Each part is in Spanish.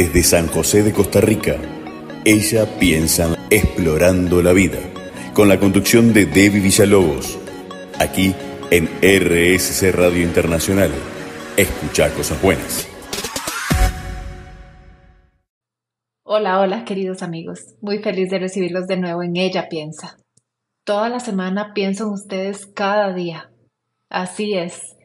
Desde San José de Costa Rica, ella piensa explorando la vida, con la conducción de Debbie Villalobos, aquí en RSC Radio Internacional. Escucha cosas buenas. Hola, hola queridos amigos. Muy feliz de recibirlos de nuevo en Ella Piensa. Toda la semana pienso en ustedes cada día. Así es.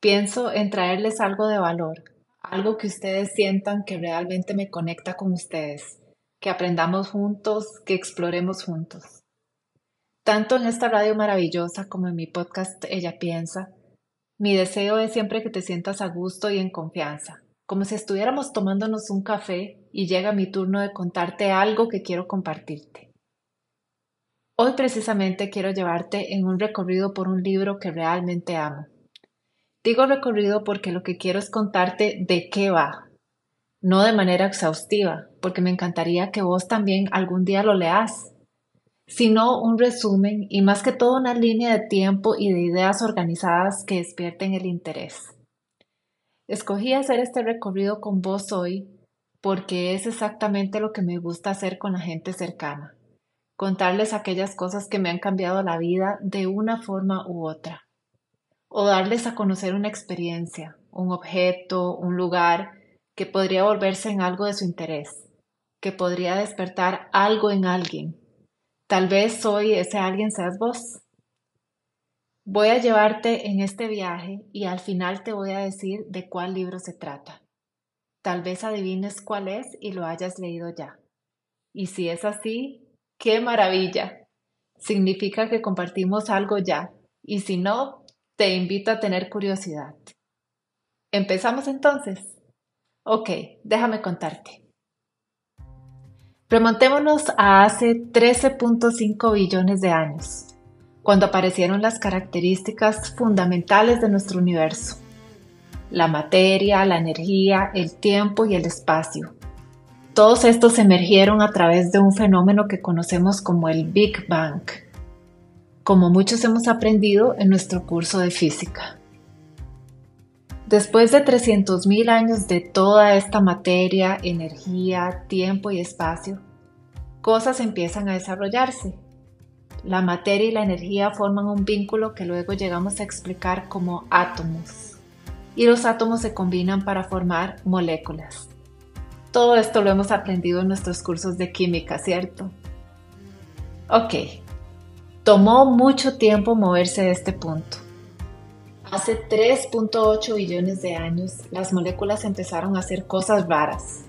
Pienso en traerles algo de valor, algo que ustedes sientan que realmente me conecta con ustedes, que aprendamos juntos, que exploremos juntos. Tanto en esta radio maravillosa como en mi podcast Ella Piensa, mi deseo es siempre que te sientas a gusto y en confianza, como si estuviéramos tomándonos un café y llega mi turno de contarte algo que quiero compartirte. Hoy precisamente quiero llevarte en un recorrido por un libro que realmente amo Digo recorrido porque lo que quiero es contarte de qué va, no de manera exhaustiva, porque me encantaría que vos también algún día lo leas, sino un resumen y más que todo una línea de tiempo y de ideas organizadas que despierten el interés. Escogí hacer este recorrido con vos hoy porque es exactamente lo que me gusta hacer con la gente cercana, contarles aquellas cosas que me han cambiado la vida de una forma u otra o darles a conocer una experiencia, un objeto, un lugar que podría volverse en algo de su interés, que podría despertar algo en alguien. Tal vez hoy ese alguien seas vos. Voy a llevarte en este viaje y al final te voy a decir de cuál libro se trata. Tal vez adivines cuál es y lo hayas leído ya. Y si es así, ¡qué maravilla! Significa que compartimos algo ya. Y si no, te invito a tener curiosidad. ¿Empezamos entonces? Ok, déjame contarte. Remontémonos a hace 13.5 billones de años, cuando aparecieron las características fundamentales de nuestro universo. La materia, la energía, el tiempo y el espacio. Todos estos emergieron a través de un fenómeno que conocemos como el Big Bang como muchos hemos aprendido en nuestro curso de física. Después de 300.000 años de toda esta materia, energía, tiempo y espacio, cosas empiezan a desarrollarse. La materia y la energía forman un vínculo que luego llegamos a explicar como átomos. Y los átomos se combinan para formar moléculas. Todo esto lo hemos aprendido en nuestros cursos de química, ¿cierto? Ok, Tomó mucho tiempo moverse de este punto. Hace 3.8 billones de años, las moléculas empezaron a hacer cosas raras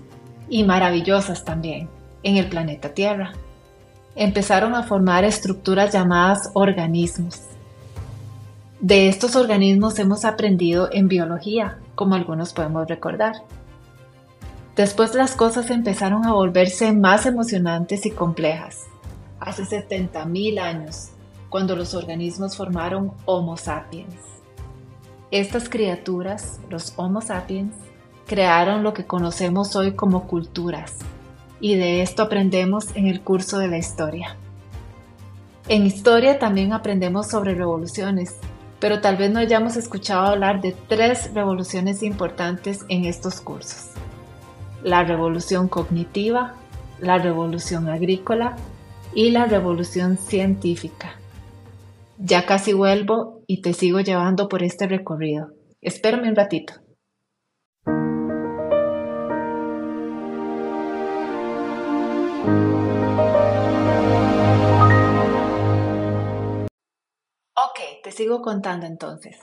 y maravillosas también en el planeta Tierra. Empezaron a formar estructuras llamadas organismos. De estos organismos hemos aprendido en biología, como algunos podemos recordar. Después las cosas empezaron a volverse más emocionantes y complejas hace 70.000 años, cuando los organismos formaron Homo sapiens. Estas criaturas, los Homo sapiens, crearon lo que conocemos hoy como culturas, y de esto aprendemos en el curso de la historia. En historia también aprendemos sobre revoluciones, pero tal vez no hayamos escuchado hablar de tres revoluciones importantes en estos cursos. La revolución cognitiva, la revolución agrícola y la revolución científica. Ya casi vuelvo y te sigo llevando por este recorrido. Espérame un ratito. Ok, te sigo contando entonces.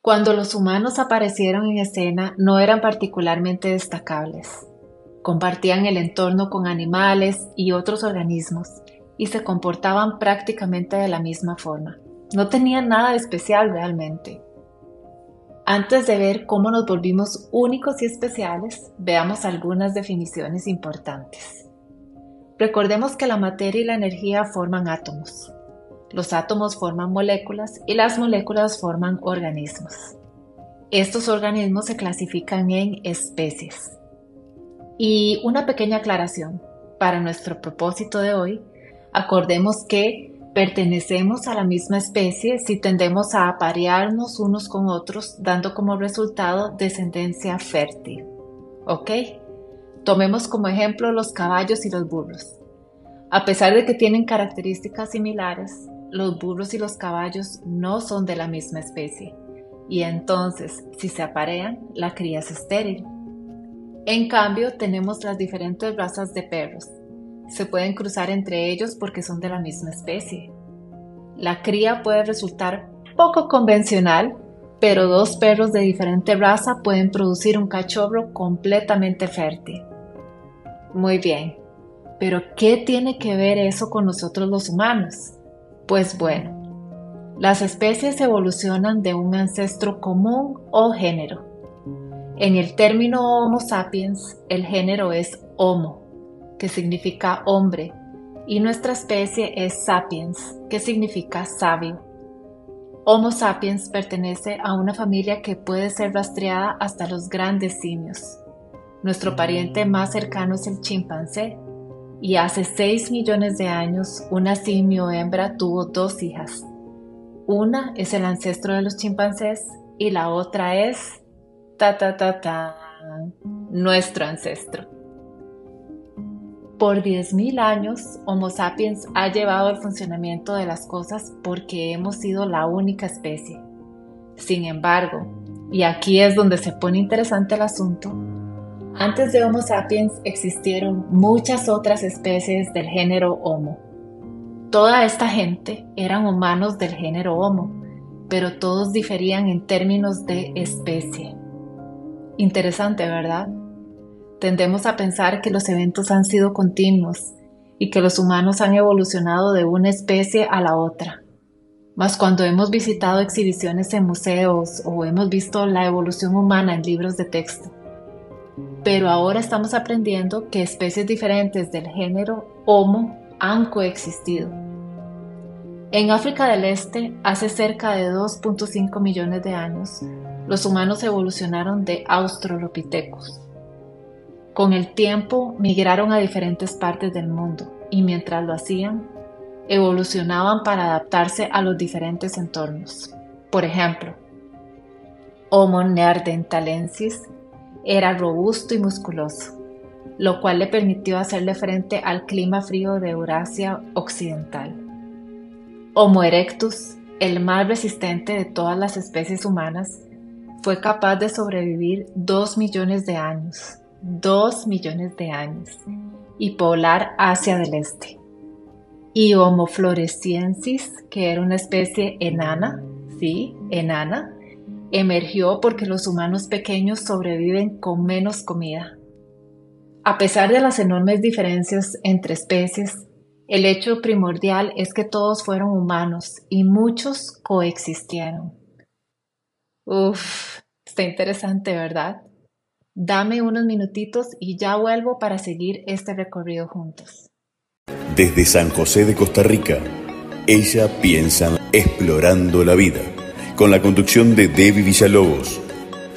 Cuando los humanos aparecieron en escena no eran particularmente destacables. Compartían el entorno con animales y otros organismos y se comportaban prácticamente de la misma forma. No tenían nada de especial realmente. Antes de ver cómo nos volvimos únicos y especiales, veamos algunas definiciones importantes. Recordemos que la materia y la energía forman átomos. Los átomos forman moléculas y las moléculas forman organismos. Estos organismos se clasifican en especies. Y una pequeña aclaración. Para nuestro propósito de hoy, acordemos que pertenecemos a la misma especie si tendemos a aparearnos unos con otros, dando como resultado descendencia fértil. ¿Ok? Tomemos como ejemplo los caballos y los burros. A pesar de que tienen características similares, los burros y los caballos no son de la misma especie, y entonces, si se aparean, la cría es estéril. En cambio, tenemos las diferentes razas de perros. Se pueden cruzar entre ellos porque son de la misma especie. La cría puede resultar poco convencional, pero dos perros de diferente raza pueden producir un cachorro completamente fértil. Muy bien, pero ¿qué tiene que ver eso con nosotros los humanos? Pues bueno, las especies evolucionan de un ancestro común o género. En el término Homo sapiens, el género es Homo, que significa hombre, y nuestra especie es Sapiens, que significa sabio. Homo sapiens pertenece a una familia que puede ser rastreada hasta los grandes simios. Nuestro pariente más cercano es el chimpancé, y hace 6 millones de años una simio hembra tuvo dos hijas. Una es el ancestro de los chimpancés y la otra es, ta ta ta ta, nuestro ancestro. Por 10.000 años, Homo sapiens ha llevado el funcionamiento de las cosas porque hemos sido la única especie. Sin embargo, y aquí es donde se pone interesante el asunto, antes de Homo sapiens existieron muchas otras especies del género Homo. Toda esta gente eran humanos del género Homo, pero todos diferían en términos de especie. Interesante, ¿verdad? Tendemos a pensar que los eventos han sido continuos y que los humanos han evolucionado de una especie a la otra. Mas cuando hemos visitado exhibiciones en museos o hemos visto la evolución humana en libros de texto, pero ahora estamos aprendiendo que especies diferentes del género Homo han coexistido. En África del Este, hace cerca de 2.5 millones de años, los humanos evolucionaron de Australopithecus. Con el tiempo migraron a diferentes partes del mundo y mientras lo hacían, evolucionaban para adaptarse a los diferentes entornos. Por ejemplo, Homo neanderthalensis era robusto y musculoso, lo cual le permitió hacerle frente al clima frío de Eurasia Occidental. Homo erectus, el más resistente de todas las especies humanas, fue capaz de sobrevivir dos millones de años, dos millones de años, y poblar Asia del Este. Y Homo floresiensis, que era una especie enana, sí, enana, emergió porque los humanos pequeños sobreviven con menos comida. A pesar de las enormes diferencias entre especies, el hecho primordial es que todos fueron humanos y muchos coexistieron. Uf, está interesante, ¿verdad? Dame unos minutitos y ya vuelvo para seguir este recorrido juntos. Desde San José de Costa Rica, ella piensa explorando la vida con la conducción de Debbie Villalobos,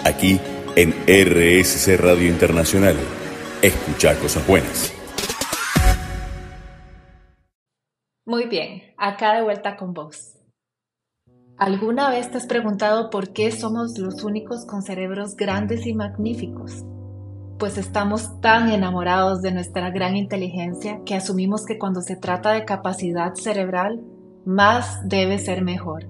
aquí en RSC Radio Internacional. Escucha cosas buenas. Muy bien, acá de vuelta con vos. ¿Alguna vez te has preguntado por qué somos los únicos con cerebros grandes y magníficos? Pues estamos tan enamorados de nuestra gran inteligencia que asumimos que cuando se trata de capacidad cerebral, más debe ser mejor.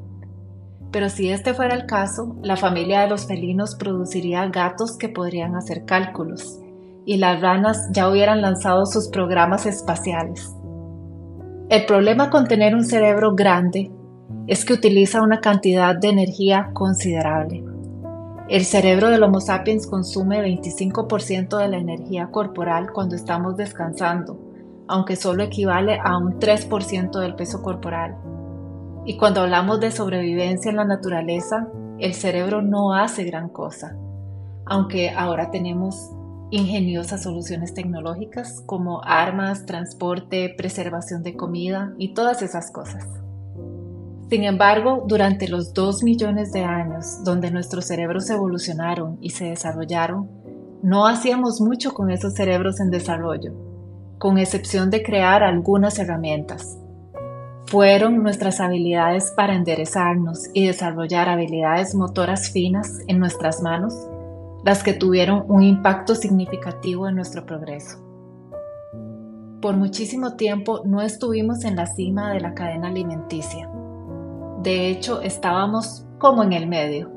Pero si este fuera el caso, la familia de los felinos produciría gatos que podrían hacer cálculos, y las ranas ya hubieran lanzado sus programas espaciales. El problema con tener un cerebro grande es que utiliza una cantidad de energía considerable. El cerebro del Homo sapiens consume 25% de la energía corporal cuando estamos descansando, aunque solo equivale a un 3% del peso corporal. Y cuando hablamos de sobrevivencia en la naturaleza, el cerebro no hace gran cosa, aunque ahora tenemos ingeniosas soluciones tecnológicas como armas, transporte, preservación de comida y todas esas cosas. Sin embargo, durante los dos millones de años donde nuestros cerebros evolucionaron y se desarrollaron, no hacíamos mucho con esos cerebros en desarrollo, con excepción de crear algunas herramientas, fueron nuestras habilidades para enderezarnos y desarrollar habilidades motoras finas en nuestras manos las que tuvieron un impacto significativo en nuestro progreso. Por muchísimo tiempo no estuvimos en la cima de la cadena alimenticia. De hecho, estábamos como en el medio.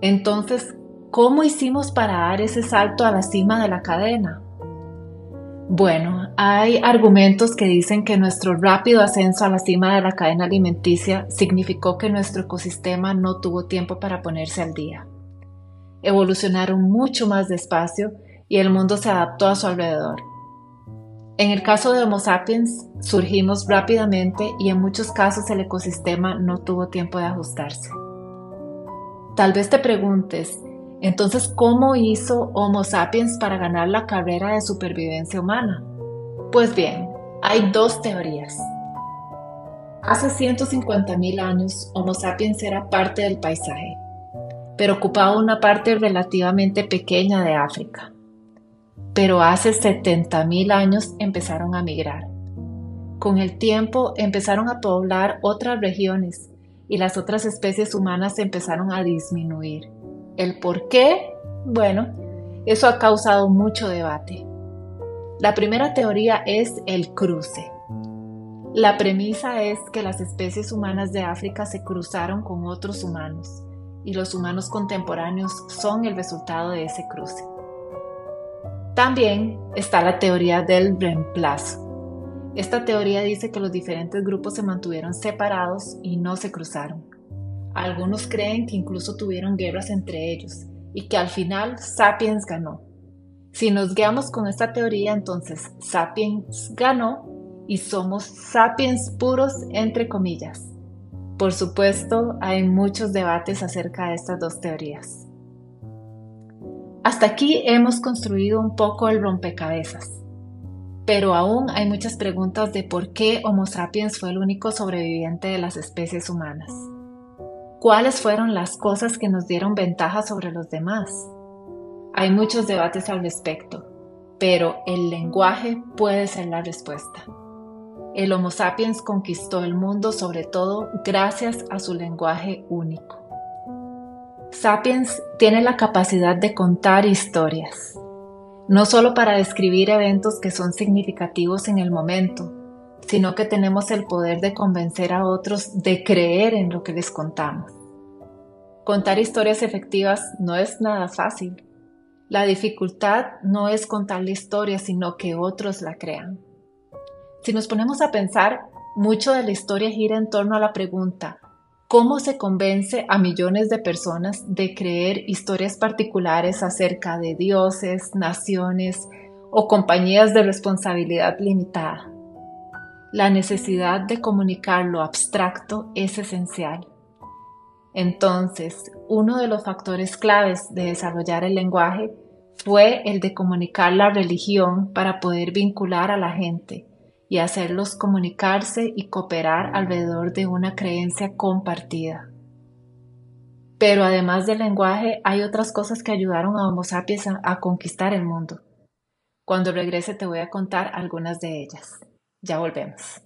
Entonces, ¿cómo hicimos para dar ese salto a la cima de la cadena? Bueno, hay argumentos que dicen que nuestro rápido ascenso a la cima de la cadena alimenticia significó que nuestro ecosistema no tuvo tiempo para ponerse al día evolucionaron mucho más despacio y el mundo se adaptó a su alrededor. En el caso de Homo sapiens, surgimos rápidamente y en muchos casos el ecosistema no tuvo tiempo de ajustarse. Tal vez te preguntes, entonces, ¿cómo hizo Homo sapiens para ganar la carrera de supervivencia humana? Pues bien, hay dos teorías. Hace 150.000 años, Homo sapiens era parte del paisaje pero ocupaba una parte relativamente pequeña de África. Pero hace 70.000 años empezaron a migrar. Con el tiempo empezaron a poblar otras regiones y las otras especies humanas empezaron a disminuir. ¿El por qué? Bueno, eso ha causado mucho debate. La primera teoría es el cruce. La premisa es que las especies humanas de África se cruzaron con otros humanos y los humanos contemporáneos son el resultado de ese cruce. También está la teoría del reemplazo. Esta teoría dice que los diferentes grupos se mantuvieron separados y no se cruzaron. Algunos creen que incluso tuvieron guerras entre ellos y que al final Sapiens ganó. Si nos guiamos con esta teoría, entonces Sapiens ganó y somos Sapiens puros entre comillas. Por supuesto, hay muchos debates acerca de estas dos teorías. Hasta aquí hemos construido un poco el rompecabezas, pero aún hay muchas preguntas de por qué Homo sapiens fue el único sobreviviente de las especies humanas. ¿Cuáles fueron las cosas que nos dieron ventaja sobre los demás? Hay muchos debates al respecto, pero el lenguaje puede ser la respuesta. El Homo sapiens conquistó el mundo sobre todo gracias a su lenguaje único. Sapiens tiene la capacidad de contar historias, no solo para describir eventos que son significativos en el momento, sino que tenemos el poder de convencer a otros de creer en lo que les contamos. Contar historias efectivas no es nada fácil. La dificultad no es contar la historia, sino que otros la crean. Si nos ponemos a pensar, mucho de la historia gira en torno a la pregunta, ¿cómo se convence a millones de personas de creer historias particulares acerca de dioses, naciones o compañías de responsabilidad limitada? La necesidad de comunicar lo abstracto es esencial. Entonces, uno de los factores claves de desarrollar el lenguaje fue el de comunicar la religión para poder vincular a la gente y hacerlos comunicarse y cooperar alrededor de una creencia compartida. Pero además del lenguaje, hay otras cosas que ayudaron a Homo sapiens a, conquistar el mundo. Cuando regrese te voy a contar algunas de ellas. Ya volvemos.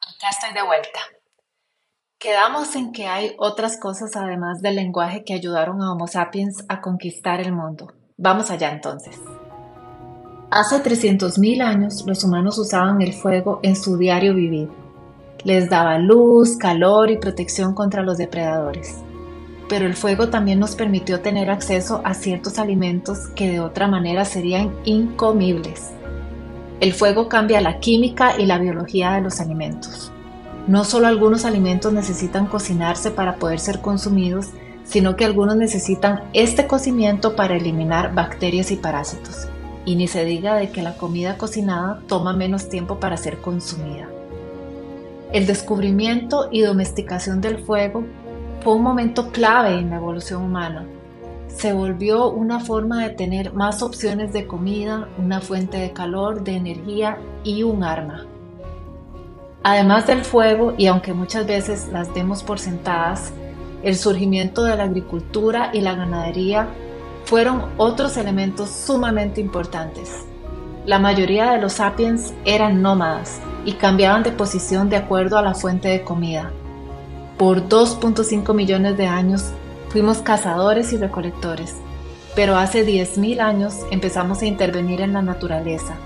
Acá estoy de vuelta. Quedamos en que hay otras cosas además del lenguaje que ayudaron a Homo sapiens a conquistar el mundo. Vamos allá entonces. Hace 300.000 años los humanos usaban el fuego en su diario vivir. Les daba luz, calor y protección contra los depredadores. Pero el fuego también nos permitió tener acceso a ciertos alimentos que de otra manera serían incomibles. El fuego cambia la química y la biología de los alimentos. No solo algunos alimentos necesitan cocinarse para poder ser consumidos, sino que algunos necesitan este cocimiento para eliminar bacterias y parásitos. Y ni se diga de que la comida cocinada toma menos tiempo para ser consumida. El descubrimiento y domesticación del fuego fue un momento clave en la evolución humana. Se volvió una forma de tener más opciones de comida, una fuente de calor, de energía y un arma. Además del fuego, y aunque muchas veces las demos por sentadas, el surgimiento de la agricultura y la ganadería fueron otros elementos sumamente importantes. La mayoría de los sapiens eran nómadas y cambiaban de posición de acuerdo a la fuente de comida. Por 2.5 millones de años fuimos cazadores y recolectores, pero hace 10.000 años empezamos a intervenir en la naturaleza,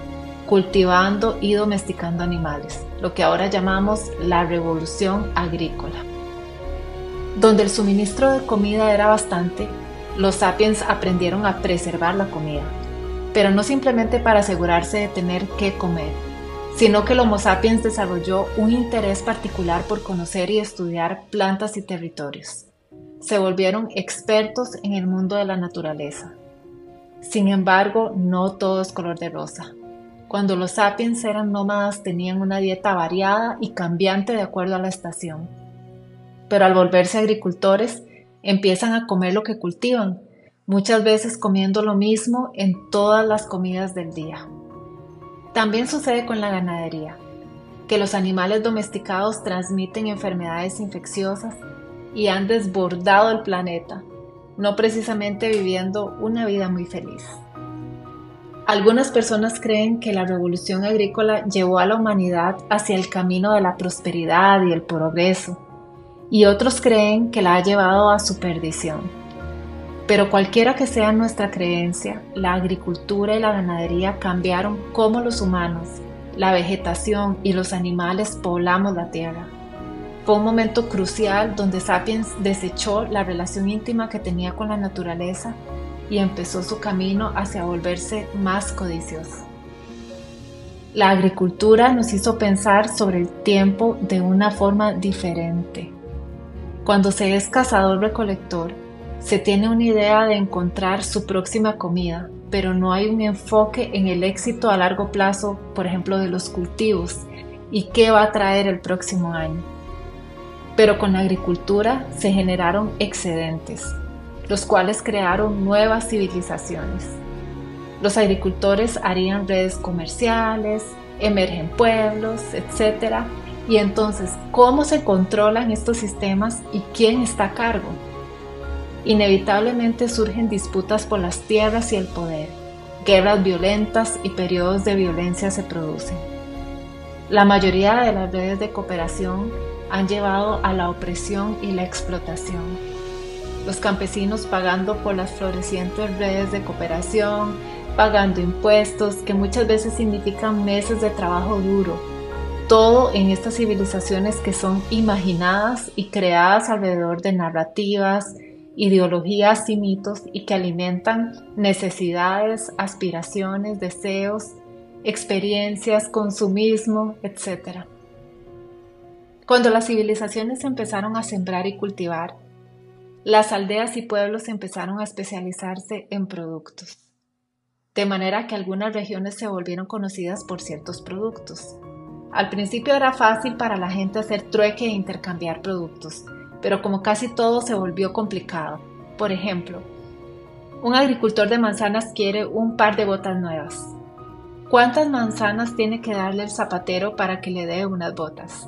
cultivando y domesticando animales, lo que ahora llamamos la revolución agrícola. Donde el suministro de comida era bastante, los sapiens aprendieron a preservar la comida, pero no simplemente para asegurarse de tener qué comer, sino que el Homo sapiens desarrolló un interés particular por conocer y estudiar plantas y territorios. Se volvieron expertos en el mundo de la naturaleza. Sin embargo, no todo es color de rosa. Cuando los sapiens eran nómadas tenían una dieta variada y cambiante de acuerdo a la estación. Pero al volverse agricultores, empiezan a comer lo que cultivan, muchas veces comiendo lo mismo en todas las comidas del día. También sucede con la ganadería, que los animales domesticados transmiten enfermedades infecciosas y han desbordado el planeta, no precisamente viviendo una vida muy feliz. Algunas personas creen que la revolución agrícola llevó a la humanidad hacia el camino de la prosperidad y el progreso, y otros creen que la ha llevado a su perdición. Pero cualquiera que sea nuestra creencia, la agricultura y la ganadería cambiaron cómo los humanos, la vegetación y los animales poblamos la tierra. Fue un momento crucial donde Sapiens desechó la relación íntima que tenía con la naturaleza y empezó su camino hacia volverse más codicioso. La agricultura nos hizo pensar sobre el tiempo de una forma diferente. Cuando se es cazador-recolector, se tiene una idea de encontrar su próxima comida, pero no hay un enfoque en el éxito a largo plazo, por ejemplo, de los cultivos y qué va a traer el próximo año. Pero con la agricultura se generaron excedentes, los cuales crearon nuevas civilizaciones. Los agricultores harían redes comerciales, emergen pueblos, etc. Y entonces, ¿cómo se controlan estos sistemas y quién está a cargo? Inevitablemente surgen disputas por las tierras y el poder. Guerras violentas y periodos de violencia se producen. La mayoría de las redes de cooperación han llevado a la opresión y la explotación los campesinos pagando por las florecientes redes de cooperación, pagando impuestos que muchas veces significan meses de trabajo duro. Todo en estas civilizaciones que son imaginadas y creadas alrededor de narrativas, ideologías y mitos y que alimentan necesidades, aspiraciones, deseos, experiencias, consumismo, etc. Cuando las civilizaciones empezaron a sembrar y cultivar, las aldeas y pueblos empezaron a especializarse en productos, de manera que algunas regiones se volvieron conocidas por ciertos productos. Al principio era fácil para la gente hacer trueque e intercambiar productos, pero como casi todo se volvió complicado. Por ejemplo, un agricultor de manzanas quiere un par de botas nuevas. ¿Cuántas manzanas tiene que darle el zapatero para que le dé unas botas?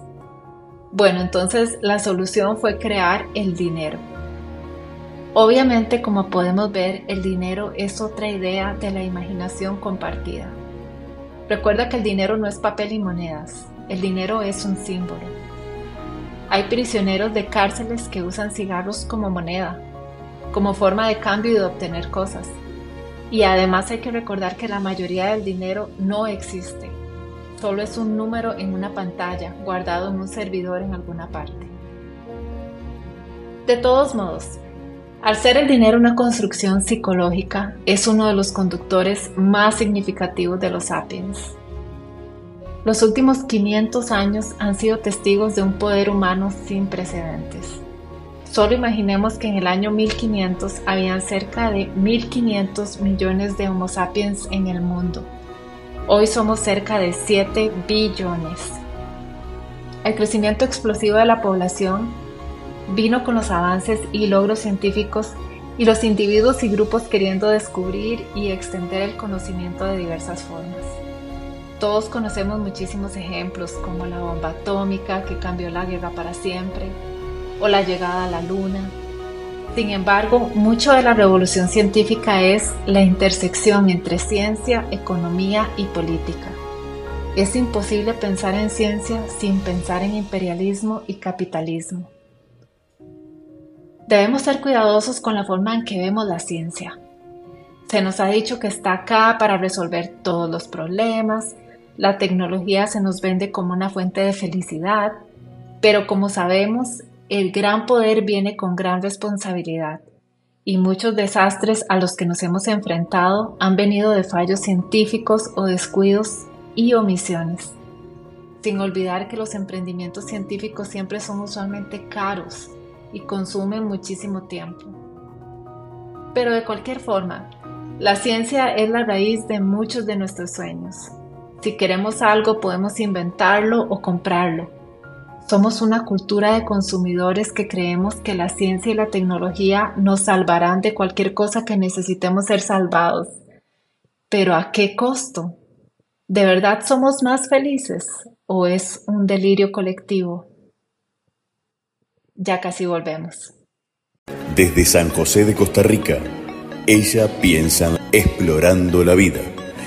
Bueno, entonces la solución fue crear el dinero. Obviamente, como podemos ver, el dinero es otra idea de la imaginación compartida. Recuerda que el dinero no es papel y monedas, el dinero es un símbolo. Hay prisioneros de cárceles que usan cigarros como moneda, como forma de cambio y de obtener cosas. Y además hay que recordar que la mayoría del dinero no existe, solo es un número en una pantalla guardado en un servidor en alguna parte. De todos modos, al ser el dinero una construcción psicológica, es uno de los conductores más significativos de los sapiens. Los últimos 500 años han sido testigos de un poder humano sin precedentes. Solo imaginemos que en el año 1500 habían cerca de 1500 millones de Homo sapiens en el mundo. Hoy somos cerca de 7 billones. El crecimiento explosivo de la población vino con los avances y logros científicos y los individuos y grupos queriendo descubrir y extender el conocimiento de diversas formas. Todos conocemos muchísimos ejemplos como la bomba atómica que cambió la guerra para siempre, o la llegada a la luna, Sin embargo, mucho de la revolución científica es la intersección entre ciencia, economía y política. Es imposible pensar en ciencia sin pensar en imperialismo y capitalismo. Debemos ser cuidadosos con la forma en que vemos la ciencia. Se nos ha dicho que está acá para resolver todos los problemas, la tecnología se nos vende como una fuente de felicidad, pero como sabemos, el gran poder viene con gran responsabilidad y muchos desastres a los que nos hemos enfrentado han venido de fallos científicos o descuidos y omisiones. Sin olvidar que los emprendimientos científicos siempre son usualmente caros y consumen muchísimo tiempo. Pero de cualquier forma, la ciencia es la raíz de muchos de nuestros sueños. Si queremos algo podemos inventarlo o comprarlo somos una cultura de consumidores que creemos que la ciencia y la tecnología nos salvarán de cualquier cosa que necesitemos ser salvados. Pero ¿a qué costo? ¿De verdad somos más felices o es un delirio colectivo? Ya casi volvemos. Desde San José de Costa Rica, ella piensa explorando la vida,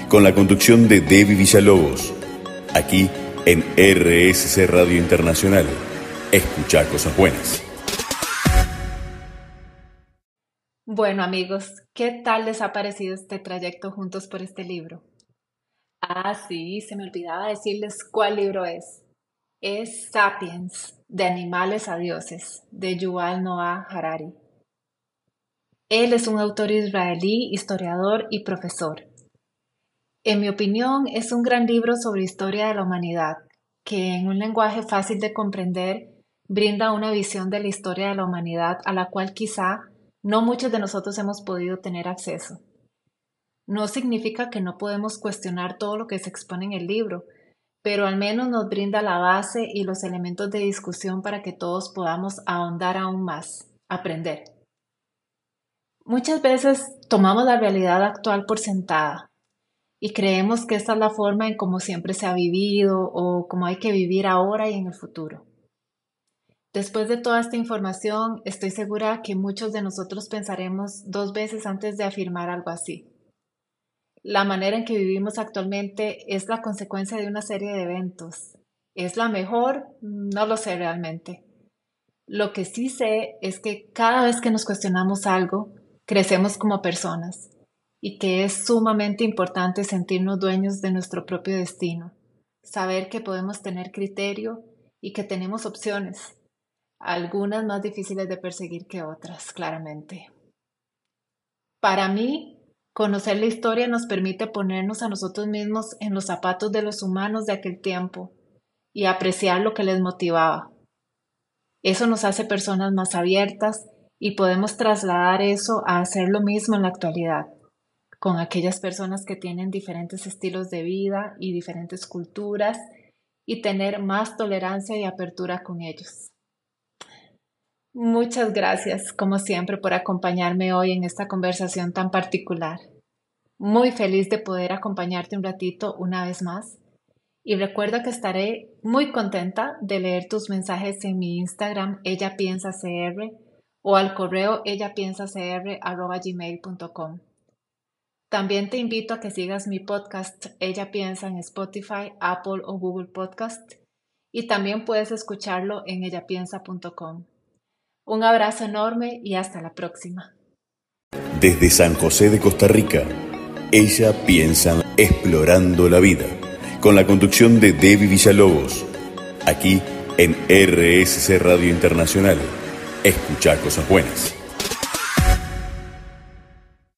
con la conducción de Debbie Villalobos. Aquí en RSC Radio Internacional. Escucha cosas buenas. Bueno amigos, ¿qué tal les ha parecido este trayecto juntos por este libro? Ah, sí, se me olvidaba decirles cuál libro es. Es Sapiens, de animales a dioses, de Yuval Noah Harari. Él es un autor israelí, historiador y profesor. En mi opinión, es un gran libro sobre historia de la humanidad, que en un lenguaje fácil de comprender brinda una visión de la historia de la humanidad a la cual quizá no muchos de nosotros hemos podido tener acceso. No significa que no podemos cuestionar todo lo que se expone en el libro, pero al menos nos brinda la base y los elementos de discusión para que todos podamos ahondar aún más, aprender. Muchas veces tomamos la realidad actual por sentada, y creemos que esta es la forma en cómo siempre se ha vivido o cómo hay que vivir ahora y en el futuro. Después de toda esta información, estoy segura que muchos de nosotros pensaremos dos veces antes de afirmar algo así. La manera en que vivimos actualmente es la consecuencia de una serie de eventos. ¿Es la mejor? No lo sé realmente. Lo que sí sé es que cada vez que nos cuestionamos algo, crecemos como personas y que es sumamente importante sentirnos dueños de nuestro propio destino, saber que podemos tener criterio y que tenemos opciones, algunas más difíciles de perseguir que otras, claramente. Para mí, conocer la historia nos permite ponernos a nosotros mismos en los zapatos de los humanos de aquel tiempo y apreciar lo que les motivaba. Eso nos hace personas más abiertas y podemos trasladar eso a hacer lo mismo en la actualidad con aquellas personas que tienen diferentes estilos de vida y diferentes culturas y tener más tolerancia y apertura con ellos. Muchas gracias, como siempre, por acompañarme hoy en esta conversación tan particular. Muy feliz de poder acompañarte un ratito una vez más. Y recuerda que estaré muy contenta de leer tus mensajes en mi Instagram, ella piensa cr, o al correo ellapiensacr.gmail.com. También te invito a que sigas mi podcast Ella Piensa en Spotify, Apple o Google Podcast y también puedes escucharlo en ellapiensa.com. Un abrazo enorme y hasta la próxima. Desde San José de Costa Rica, Ella Piensa Explorando la Vida, con la conducción de Debbie Villalobos, aquí en RSC Radio Internacional. Escucha cosas buenas.